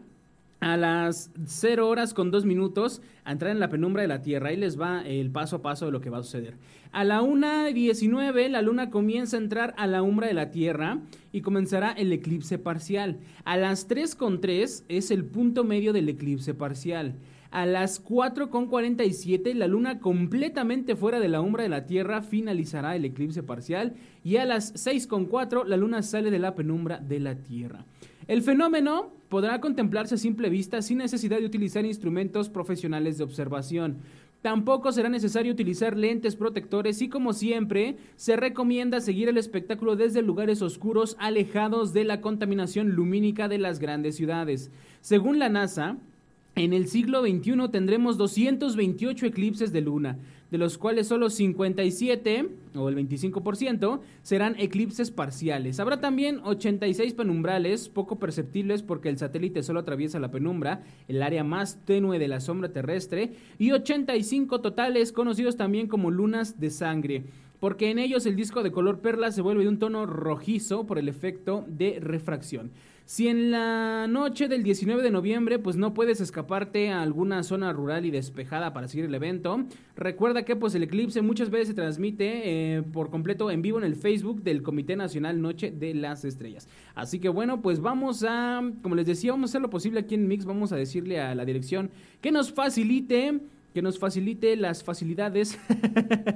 a las 0 horas con 2 minutos a entrar en la penumbra de la Tierra. Ahí les va el paso a paso de lo que va a suceder. A la 1.19 la luna comienza a entrar a la umbra de la Tierra y comenzará el eclipse parcial. A las 3 con 3 es el punto medio del eclipse parcial. A las 4.47 la luna completamente fuera de la umbra de la Tierra finalizará el eclipse parcial y a las 6.4 la luna sale de la penumbra de la Tierra. El fenómeno podrá contemplarse a simple vista sin necesidad de utilizar instrumentos profesionales de observación. Tampoco será necesario utilizar lentes protectores y como siempre se recomienda seguir el espectáculo desde lugares oscuros alejados de la contaminación lumínica de las grandes ciudades. Según la NASA, en el siglo XXI tendremos 228 eclipses de luna, de los cuales solo 57 o el 25% serán eclipses parciales. Habrá también 86 penumbrales, poco perceptibles porque el satélite solo atraviesa la penumbra, el área más tenue de la sombra terrestre, y 85 totales conocidos también como lunas de sangre porque en ellos el disco de color perla se vuelve de un tono rojizo por el efecto de refracción. Si en la noche del 19 de noviembre pues no puedes escaparte a alguna zona rural y despejada para seguir el evento, recuerda que pues el eclipse muchas veces se transmite eh, por completo en vivo en el Facebook del Comité Nacional Noche de las Estrellas. Así que bueno, pues vamos a, como les decía, vamos a hacer lo posible aquí en Mix, vamos a decirle a la dirección que nos facilite que nos facilite las facilidades,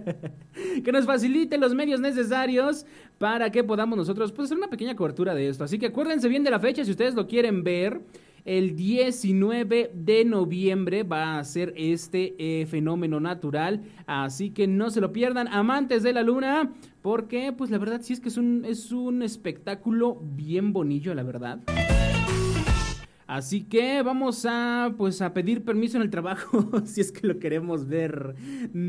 que nos facilite los medios necesarios para que podamos nosotros pues, hacer una pequeña cobertura de esto. Así que acuérdense bien de la fecha si ustedes lo quieren ver. El 19 de noviembre va a ser este eh, fenómeno natural, así que no se lo pierdan, amantes de la luna, porque pues la verdad sí es que es un, es un espectáculo bien bonito, la verdad. Así que vamos a pues a pedir permiso en el trabajo si es que lo queremos ver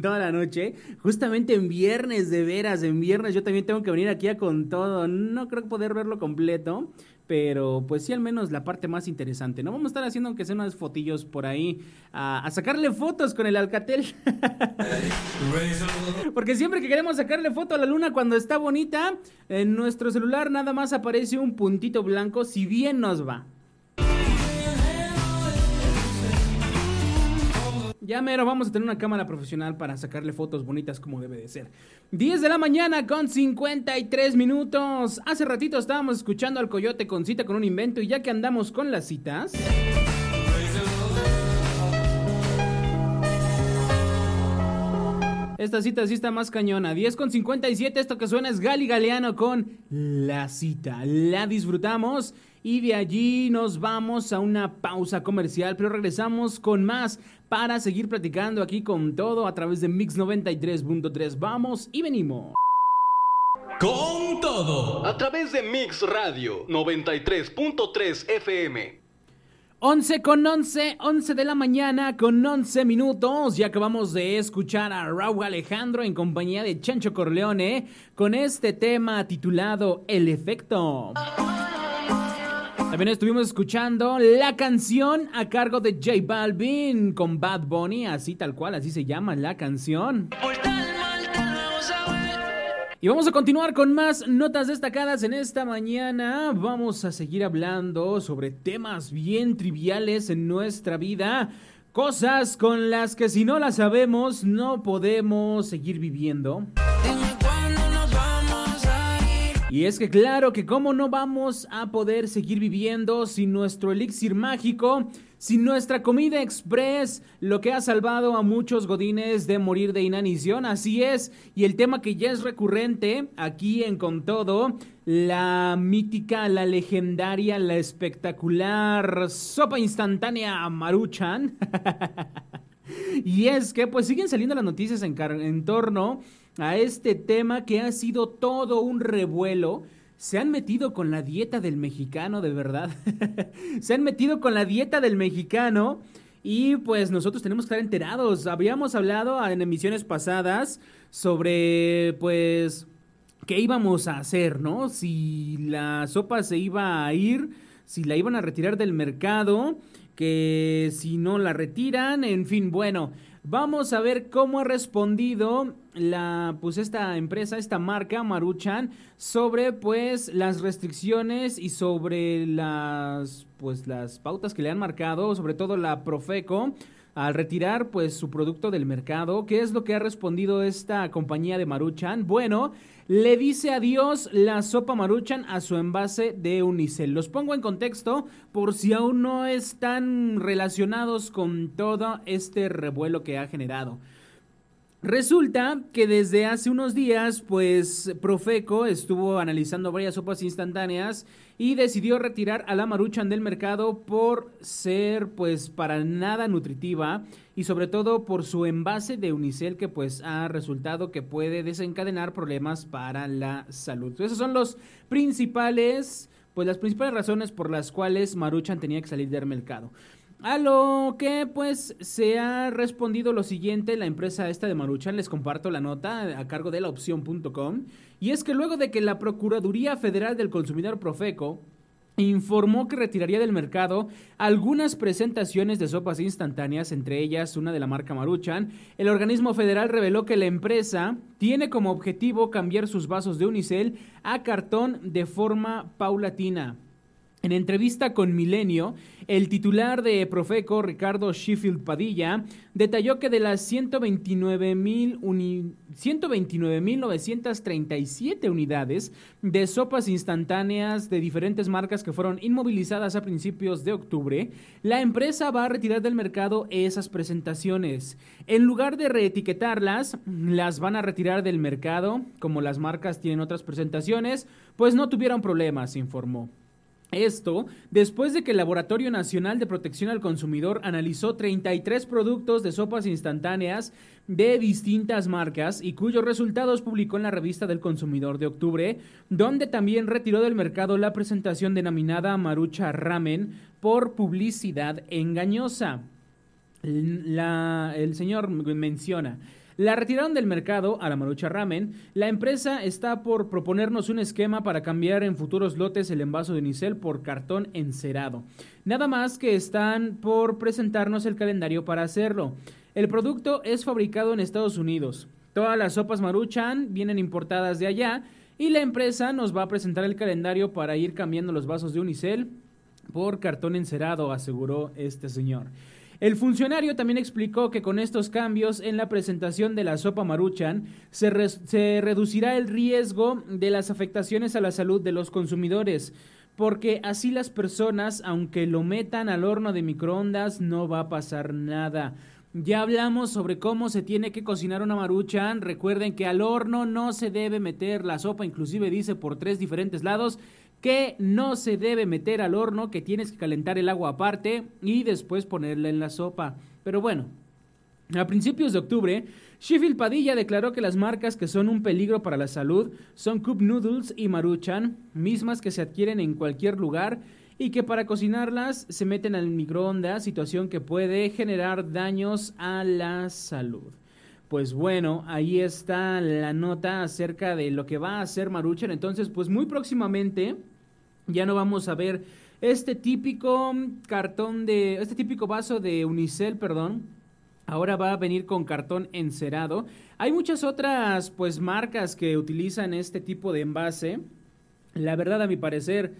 toda la noche. Justamente en viernes, de veras, en viernes yo también tengo que venir aquí a con todo. No creo poder verlo completo, pero pues sí al menos la parte más interesante. No vamos a estar haciendo aunque sean unas fotillos por ahí, a, a sacarle fotos con el Alcatel. Porque siempre que queremos sacarle foto a la luna cuando está bonita, en nuestro celular nada más aparece un puntito blanco si bien nos va. Ya mero, vamos a tener una cámara profesional para sacarle fotos bonitas como debe de ser. 10 de la mañana con 53 minutos. Hace ratito estábamos escuchando al coyote con cita con un invento y ya que andamos con las citas... Esta cita sí está más cañona. 10 con 57, esto que suena es Gali Galeano con La cita. La disfrutamos y de allí nos vamos a una pausa comercial, pero regresamos con más para seguir platicando aquí con todo a través de Mix 93.3. Vamos y venimos. Con todo. A través de Mix Radio 93.3 FM. 11 con 11, 11 de la mañana con 11 minutos. Ya acabamos de escuchar a Raúl Alejandro en compañía de Chancho Corleone con este tema titulado El efecto. También estuvimos escuchando la canción a cargo de J Balvin con Bad Bunny, así tal cual, así se llama la canción. Y vamos a continuar con más notas destacadas en esta mañana. Vamos a seguir hablando sobre temas bien triviales en nuestra vida. Cosas con las que si no las sabemos no podemos seguir viviendo. Y es que claro que cómo no vamos a poder seguir viviendo sin nuestro elixir mágico, sin nuestra comida express, lo que ha salvado a muchos godines de morir de inanición, así es, y el tema que ya es recurrente aquí en Con Todo, la mítica, la legendaria, la espectacular sopa instantánea Maruchan. y es que pues siguen saliendo las noticias en, en torno a este tema que ha sido todo un revuelo. Se han metido con la dieta del mexicano, de verdad. Se han metido con la dieta del mexicano. Y pues nosotros tenemos que estar enterados. Habíamos hablado en emisiones pasadas sobre pues qué íbamos a hacer, ¿no? Si la sopa se iba a ir, si la iban a retirar del mercado, que si no la retiran, en fin, bueno, Vamos a ver cómo ha respondido la pues esta empresa, esta marca Maruchan sobre pues las restricciones y sobre las pues las pautas que le han marcado, sobre todo la Profeco al retirar pues su producto del mercado. ¿Qué es lo que ha respondido esta compañía de Maruchan? Bueno, le dice adiós la sopa maruchan a su envase de unicel. Los pongo en contexto por si aún no están relacionados con todo este revuelo que ha generado. Resulta que desde hace unos días, pues Profeco estuvo analizando varias sopas instantáneas y decidió retirar a la maruchan del mercado por ser pues para nada nutritiva y sobre todo por su envase de unicel que pues ha resultado que puede desencadenar problemas para la salud. Esos son los principales pues las principales razones por las cuales Maruchan tenía que salir del mercado. A lo que pues se ha respondido lo siguiente, la empresa esta de Maruchan, les comparto la nota a cargo de la opción.com, y es que luego de que la Procuraduría Federal del Consumidor Profeco informó que retiraría del mercado algunas presentaciones de sopas instantáneas, entre ellas una de la marca Maruchan. El organismo federal reveló que la empresa tiene como objetivo cambiar sus vasos de unicel a cartón de forma paulatina. En entrevista con Milenio, el titular de Profeco, Ricardo Sheffield Padilla, detalló que de las 129.937 unidades de sopas instantáneas de diferentes marcas que fueron inmovilizadas a principios de octubre, la empresa va a retirar del mercado esas presentaciones. En lugar de reetiquetarlas, las van a retirar del mercado, como las marcas tienen otras presentaciones, pues no tuvieron problemas, informó. Esto después de que el Laboratorio Nacional de Protección al Consumidor analizó 33 productos de sopas instantáneas de distintas marcas y cuyos resultados publicó en la revista del consumidor de octubre, donde también retiró del mercado la presentación denominada Marucha Ramen por publicidad engañosa. el señor menciona, La retiraron del mercado a la Marucha Ramen. La empresa está por proponernos un esquema para cambiar en futuros lotes el envaso de unicel por cartón encerado. Nada más que están por presentarnos el calendario para hacerlo. El producto es fabricado en Estados Unidos. Todas las sopas Maruchan vienen importadas de allá y la empresa nos va a presentar el calendario para ir cambiando los vasos de unicel por cartón encerado, aseguró este señor. El funcionario también explicó que con estos cambios en la presentación de la sopa maruchan se, reducirá el riesgo de las afectaciones a la salud de los consumidores, porque así las personas, aunque lo metan al horno de microondas, no va a pasar nada. Ya hablamos sobre cómo se tiene que cocinar una maruchan. Recuerden que al horno no se debe meter la sopa, inclusive dice por tres diferentes lados que no se debe meter al horno, que tienes que calentar el agua aparte y después ponerla en la sopa. Pero bueno, a principios de octubre, Sheffield Padilla declaró que las marcas que son un peligro para la salud son Cup Noodles y Maruchan, mismas que se adquieren en cualquier lugar y que para cocinarlas se meten al microondas, situación que puede generar daños a la salud. Pues bueno, ahí está la nota acerca de lo que va a hacer Maruchan. Entonces, pues muy próximamente ya no vamos a ver este típico cartón de, este típico vaso de unicel, perdón. Ahora va a venir con cartón encerado. Hay muchas otras pues marcas que utilizan este tipo de envase. La verdad, a mi parecer,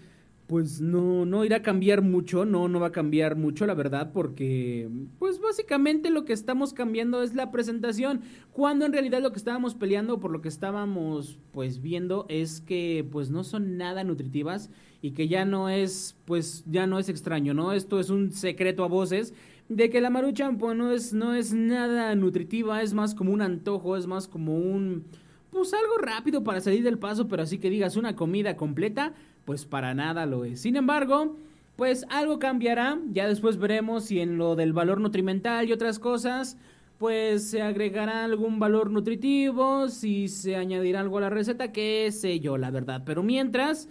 pues no, no irá a cambiar mucho, no, no va a cambiar mucho, la verdad, porque pues básicamente lo que estamos cambiando es la presentación, cuando en realidad lo que estábamos peleando, por lo que estábamos pues viendo, es que pues no son nada nutritivas y que ya no es, pues ya no es extraño, ¿no? Esto es un secreto a voces de que la maruchan pues no es, no es nada nutritiva, es más como un antojo, es más como un pues algo rápido para salir del paso, pero así que digas una comida completa, pues para nada lo es. Sin embargo, pues algo cambiará, ya después veremos si en lo del valor nutrimental y otras cosas, pues se agregará algún valor nutritivo, si se añadirá algo a la receta, qué sé yo, la verdad. Pero mientras,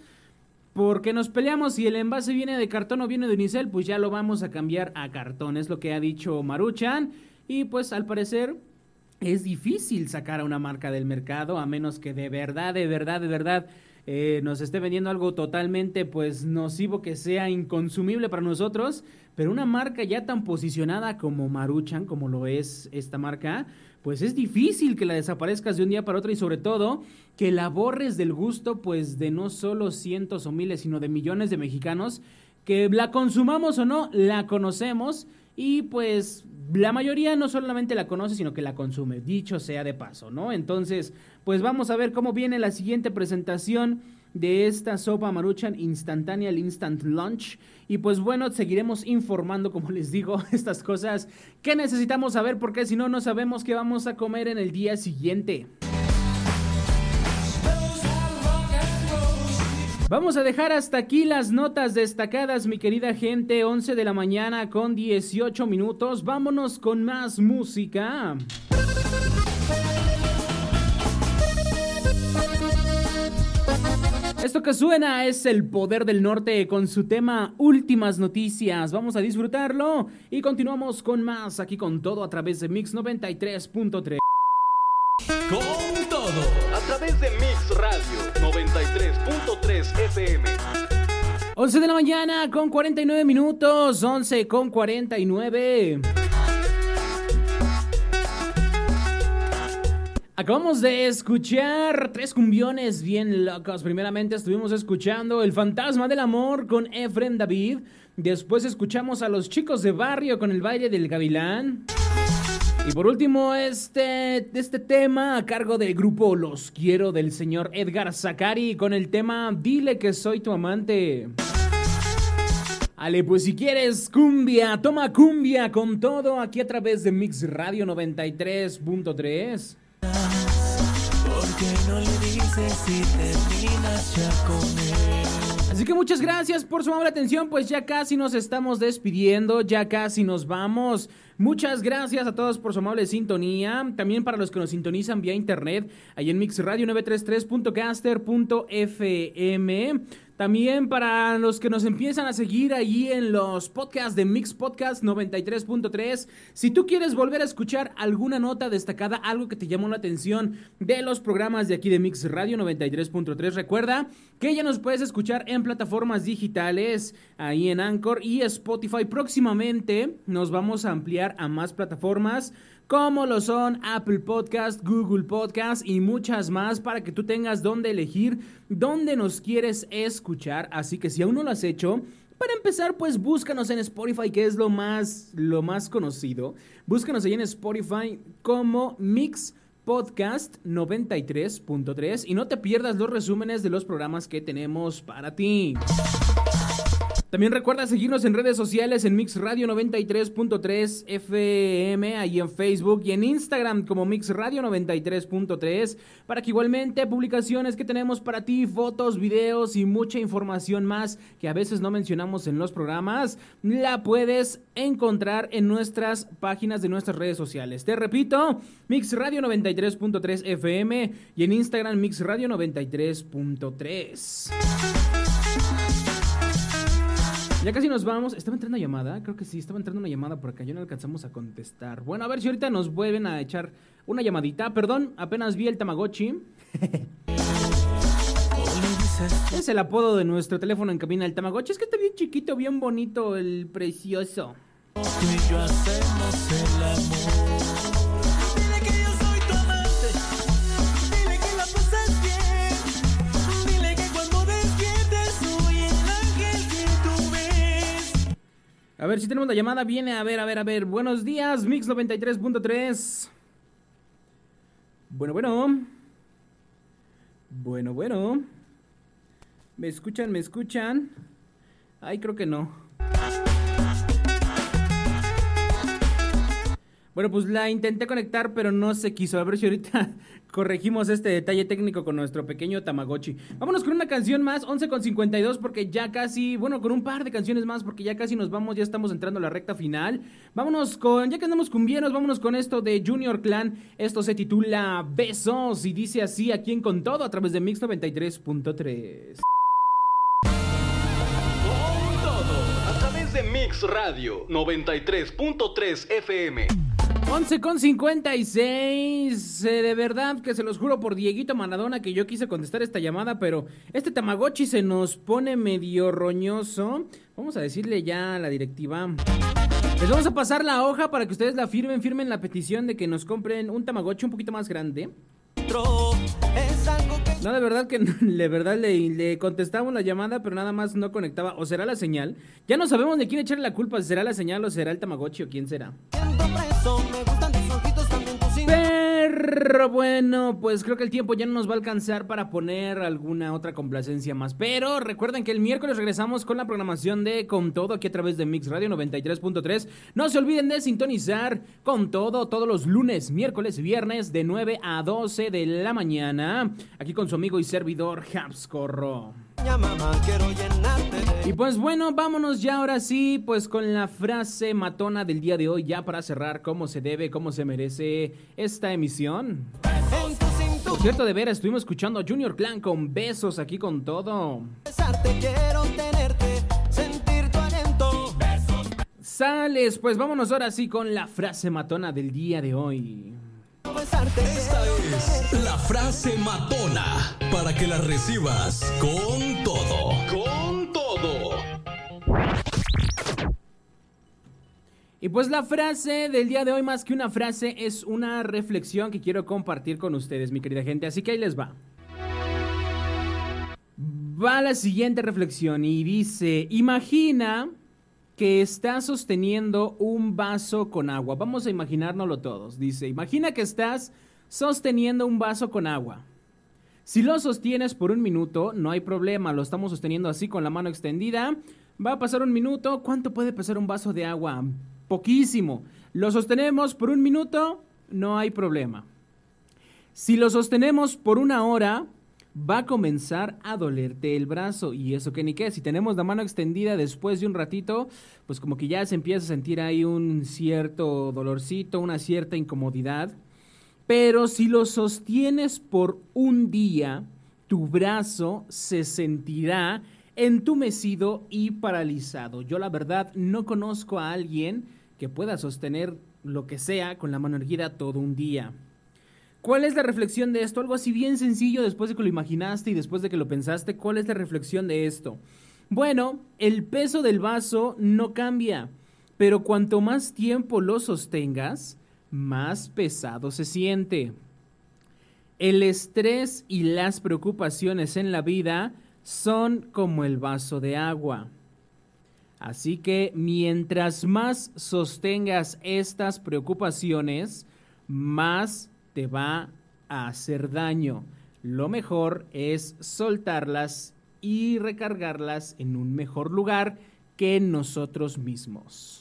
porque nos peleamos si el envase viene de cartón o viene de unicel, pues ya lo vamos a cambiar a cartón, es lo que ha dicho Maruchan. Y pues al parecer es difícil sacar a una marca del mercado a menos que de verdad, de verdad, de verdad eh, nos esté vendiendo algo totalmente pues nocivo que sea inconsumible para nosotros, pero una marca ya tan posicionada como Maruchan, como lo es esta marca, pues es difícil que la desaparezcas de un día para otro y sobre todo que la borres del gusto pues de no solo cientos o miles, sino de millones de mexicanos que la consumamos o no, la conocemos y pues la mayoría no solamente la conoce, sino que la consume, dicho sea de paso, ¿no? Entonces, pues vamos a ver cómo viene la siguiente presentación de esta sopa maruchan instantánea, el Instant Lunch. Y pues bueno, seguiremos informando, como les digo, estas cosas que necesitamos saber, porque si no, no sabemos qué vamos a comer en el día siguiente. Vamos a dejar hasta aquí las notas destacadas, mi querida gente. 11 de la mañana con 18 minutos. Vámonos con más música. Esto que suena es el poder del norte con su tema Últimas Noticias. Vamos a disfrutarlo y continuamos con más aquí con todo a través de Mix 93.3. Con todo. Través de Mix Radio 93.3 FM. 11 de la mañana con 49 minutos, 11 con 49. Acabamos de escuchar tres cumbiones bien locos. Primeramente estuvimos escuchando El Fantasma del Amor con Efren David. Después escuchamos a los chicos de barrio con el baile del gavilán. Y por último, este, este tema a cargo del grupo Los Quiero del señor Edgar Zakari con el tema Dile que soy tu amante. Ale, pues si quieres cumbia, toma cumbia con todo aquí a través de Mix Radio 93.3. no le dices si terminas ya con él? Así que muchas gracias por su amable atención, pues ya casi nos estamos despidiendo, ya casi nos vamos. Muchas gracias a todos por su amable sintonía. También para los que nos sintonizan vía internet, ahí en mixradio933.caster.fm. También para los que nos empiezan a seguir allí en los podcasts de Mix Podcast 93.3, si tú quieres volver a escuchar alguna nota destacada, algo que te llamó la atención de los programas de aquí de Mix Radio 93.3, recuerda que ya nos puedes escuchar en plataformas digitales, ahí en Anchor y Spotify. Próximamente nos vamos a ampliar a más plataformas como lo son Apple Podcast, Google Podcast y muchas más para que tú tengas donde elegir dónde nos quieres escuchar. Así que si aún no lo has hecho, para empezar, pues búscanos en Spotify, que es lo más, lo más conocido. Búscanos ahí en Spotify como Mix Podcast 93.3 y no te pierdas los resúmenes de los programas que tenemos para ti. También recuerda seguirnos en redes sociales en Mix Radio 93.3 FM, ahí en Facebook y en Instagram como Mix Radio 93.3, para que igualmente publicaciones que tenemos para ti, fotos, videos y mucha información más que a veces no mencionamos en los programas, la puedes encontrar en nuestras páginas de nuestras redes sociales. Te repito, Mix Radio 93.3 FM y en Instagram Mix Radio 93.3. Ya casi nos vamos. ¿Estaba entrando una llamada? Creo que sí, estaba entrando una llamada por acá. Ya no alcanzamos a contestar. Bueno, a ver si ahorita nos vuelven a echar una llamadita. Perdón, apenas vi el Tamagotchi. es el apodo de nuestro teléfono en cabina, el Tamagotchi. Es que está bien chiquito, bien bonito, el precioso. Tú y yo hacemos el amor. A ver si tenemos la llamada. Viene, a ver, a ver, a ver. Buenos días, Mix 93.3. Bueno, bueno. Bueno, bueno. ¿Me escuchan? ¿Me escuchan? Ay, creo que no. Bueno, pues la intenté conectar, pero no se quiso. A ver si ahorita corregimos este detalle técnico con nuestro pequeño Tamagotchi. Vámonos con una canción más, 11 con 52, porque ya casi, bueno, con un par de canciones más, porque ya casi nos vamos, ya estamos entrando a la recta final. Vámonos con, ya que andamos cumbieros, vámonos con esto de Junior Clan. Esto se titula Besos y dice así aquí en Con Todo a través de Mix 93.3. Con todo, a través de Mix Radio 93.3 FM. 11 con 56. eh, de verdad que se los juro por Dieguito Maradona que yo quise contestar esta llamada, pero este Tamagotchi se nos pone medio roñoso. Vamos a decirle ya a la directiva. Les vamos a pasar la hoja para que ustedes la firmen, firmen la petición de que nos compren un Tamagotchi un poquito más grande. No, de verdad que de verdad le, le contestamos la llamada, pero nada más no conectaba. ¿O será la señal? Ya no sabemos de quién echarle la culpa, será la señal o será el Tamagotchi o quién será. Bueno, pues creo que el tiempo ya no nos va a alcanzar para poner alguna otra complacencia más. Pero recuerden que el miércoles regresamos con la programación de Con Todo aquí a través de Mix Radio 93.3. No se olviden de sintonizar Con Todo todos los lunes, miércoles y viernes de 9 a 12 de la mañana. Aquí con su amigo y servidor Habscorro. Y pues bueno, vámonos ya ahora sí, pues con la frase matona del día de hoy, ya para cerrar cómo se debe, cómo se merece esta emisión. Por cierto, de veras, estuvimos escuchando a Junior Clan con besos aquí con todo. Sales, pues vámonos ahora sí con la frase matona del día de hoy. Esta es la frase matona para que la recibas con todo. Con todo. Y pues la frase del día de hoy, más que una frase, es una reflexión que quiero compartir con ustedes, mi querida gente. Así que ahí les va. Va la siguiente reflexión y dice, imagina que estás sosteniendo un vaso con agua. Vamos a imaginárnoslo todos. Dice, imagina que estás sosteniendo un vaso con agua. Si lo sostienes por un minuto, no hay problema, lo estamos sosteniendo así con la mano extendida. Va a pasar un minuto, ¿cuánto puede pesar un vaso de agua? Poquísimo. Lo sostenemos por un minuto, no hay problema. Si lo sostenemos por una hora, va a comenzar a dolerte el brazo. Y eso que ni qué, si tenemos la mano extendida después de un ratito, pues como que ya se empieza a sentir ahí un cierto dolorcito, una cierta incomodidad. Pero si lo sostienes por un día, tu brazo se sentirá entumecido y paralizado. Yo la verdad no conozco a alguien que pueda sostener lo que sea con la mano erguida todo un día. ¿Cuál es la reflexión de esto? Algo así bien sencillo después de que lo imaginaste y después de que lo pensaste. ¿Cuál es la reflexión de esto? Bueno, el peso del vaso no cambia, pero cuanto más tiempo lo sostengas, más pesado se siente. El estrés y las preocupaciones en la vida son como el vaso de agua. Así que mientras más sostengas estas preocupaciones, más te va a hacer daño. Lo mejor es soltarlas y recargarlas en un mejor lugar que nosotros mismos.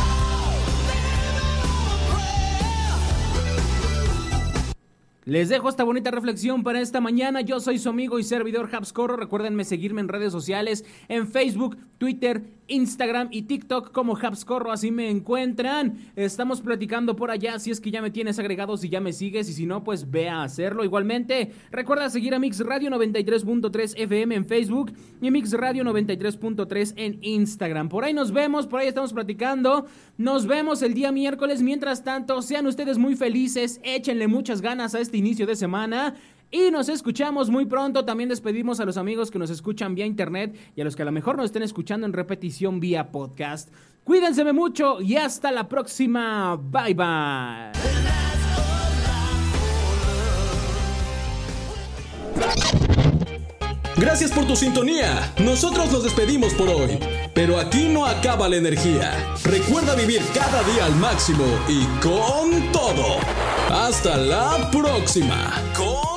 Les dejo esta bonita reflexión para esta mañana. Yo soy su amigo y servidor Habscorro. Recuérdenme seguirme en redes sociales, en Facebook, Twitter, Instagram y TikTok como Habscorro, así me encuentran. Estamos platicando por allá, si es que ya me tienes agregado, si ya me sigues y si no, pues ve a hacerlo. Igualmente, recuerda seguir a Mix Radio 93.3 FM en Facebook y Mix Radio 93.3 en Instagram. Por ahí nos vemos, por ahí estamos platicando. Nos vemos el día miércoles. Mientras tanto, sean ustedes muy felices, échenle muchas ganas a este inicio de semana. Y nos escuchamos muy pronto. También despedimos a los amigos que nos escuchan vía internet y a los que a lo mejor nos estén escuchando en repetición vía podcast. Cuídense mucho y hasta la próxima. Bye bye. Gracias por tu sintonía. Nosotros nos despedimos por hoy. Pero aquí no acaba la energía. Recuerda vivir cada día al máximo y con todo. Hasta la próxima. Con